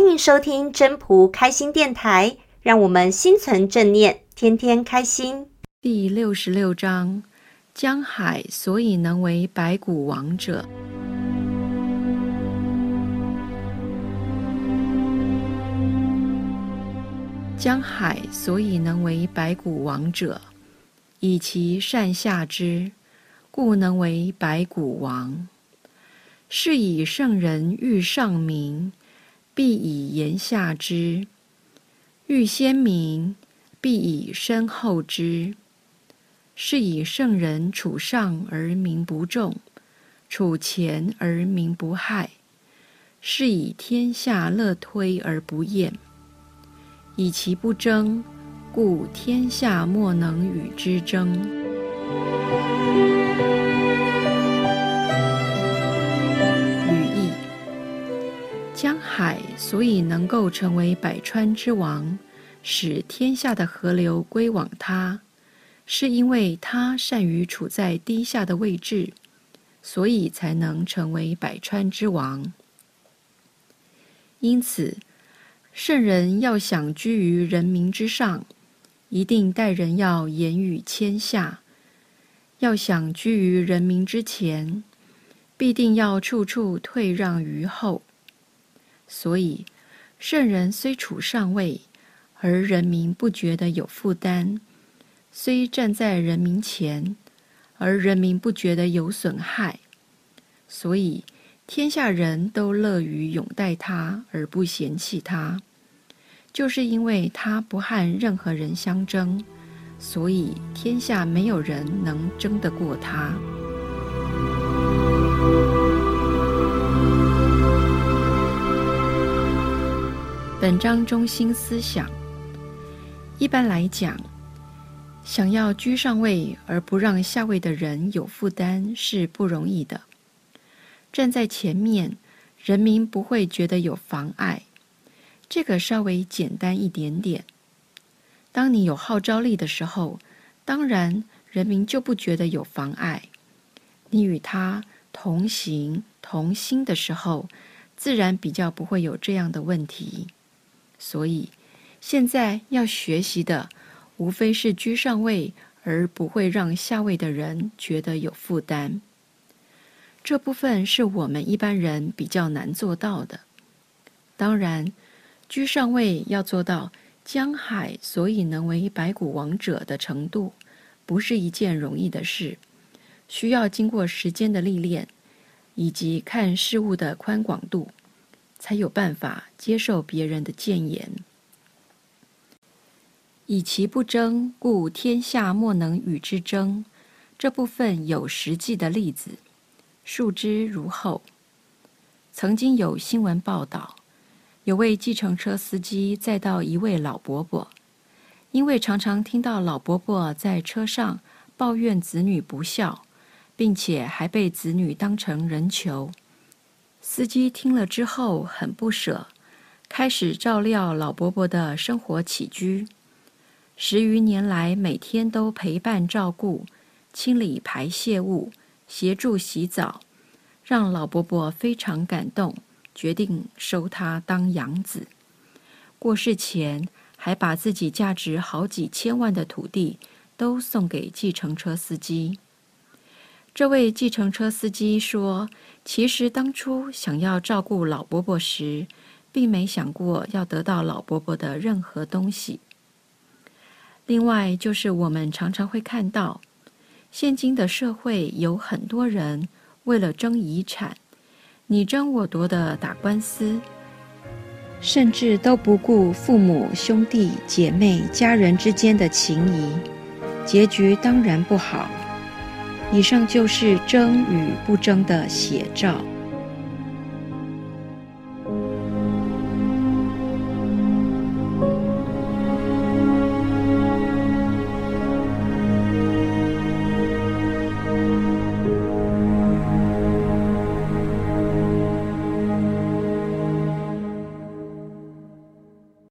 欢迎收听真仆开心电台，让我们心存正念，天天开心。第六十六章：江海所以能为百谷王者。江海所以能为百谷王者，以其善下之，故能为百谷王。是以圣人欲上名，必以言下之；欲先名，必以身后之。是以圣人处上而名不重，处前而名不害。是以天下乐推而不厌。以其不争，故天下莫能与之争。所以能够成为百川之王，使天下的河流归往他，是因为他善于处在低下的位置，所以才能成为百川之王。因此，圣人要想居于人民之上，一定待人要言语谦下；要想居于人民之前，必定要处处退让于后。所以，圣人虽处上位，而人民不觉得有负担；虽站在人民前，而人民不觉得有损害。所以，天下人都乐于拥戴他，而不嫌弃他，就是因为他不和任何人相争，所以天下没有人能争得过他。本章中心思想：一般来讲，想要居上位而不让下位的人有负担是不容易的。站在前面，人民不会觉得有妨碍，这个稍微简单一点点。当你有号召力的时候，当然人民就不觉得有妨碍。你与他同行同心的时候，自然比较不会有这样的问题。所以，现在要学习的，无非是居上位而不会让下位的人觉得有负担。这部分是我们一般人比较难做到的。当然，居上位要做到江海所以能为百谷王者的程度，不是一件容易的事，需要经过时间的历练，以及看事物的宽广度。才有办法接受别人的谏言。以其不争，故天下莫能与之争。这部分有实际的例子，述之如后：曾经有新闻报道，有位计程车司机载到一位老伯伯，因为常常听到老伯伯在车上抱怨子女不孝，并且还被子女当成人球。司机听了之后很不舍，开始照料老伯伯的生活起居。十余年来，每天都陪伴照顾、清理排泄物、协助洗澡，让老伯伯非常感动，决定收他当养子。过世前，还把自己价值好几千万的土地都送给计程车司机。这位计程车司机说：“其实当初想要照顾老伯伯时，并没想过要得到老伯伯的任何东西。另外，就是我们常常会看到，现今的社会有很多人为了争遗产，你争我夺的打官司，甚至都不顾父母、兄弟姐妹、家人之间的情谊，结局当然不好。”以上就是争与不争的写照。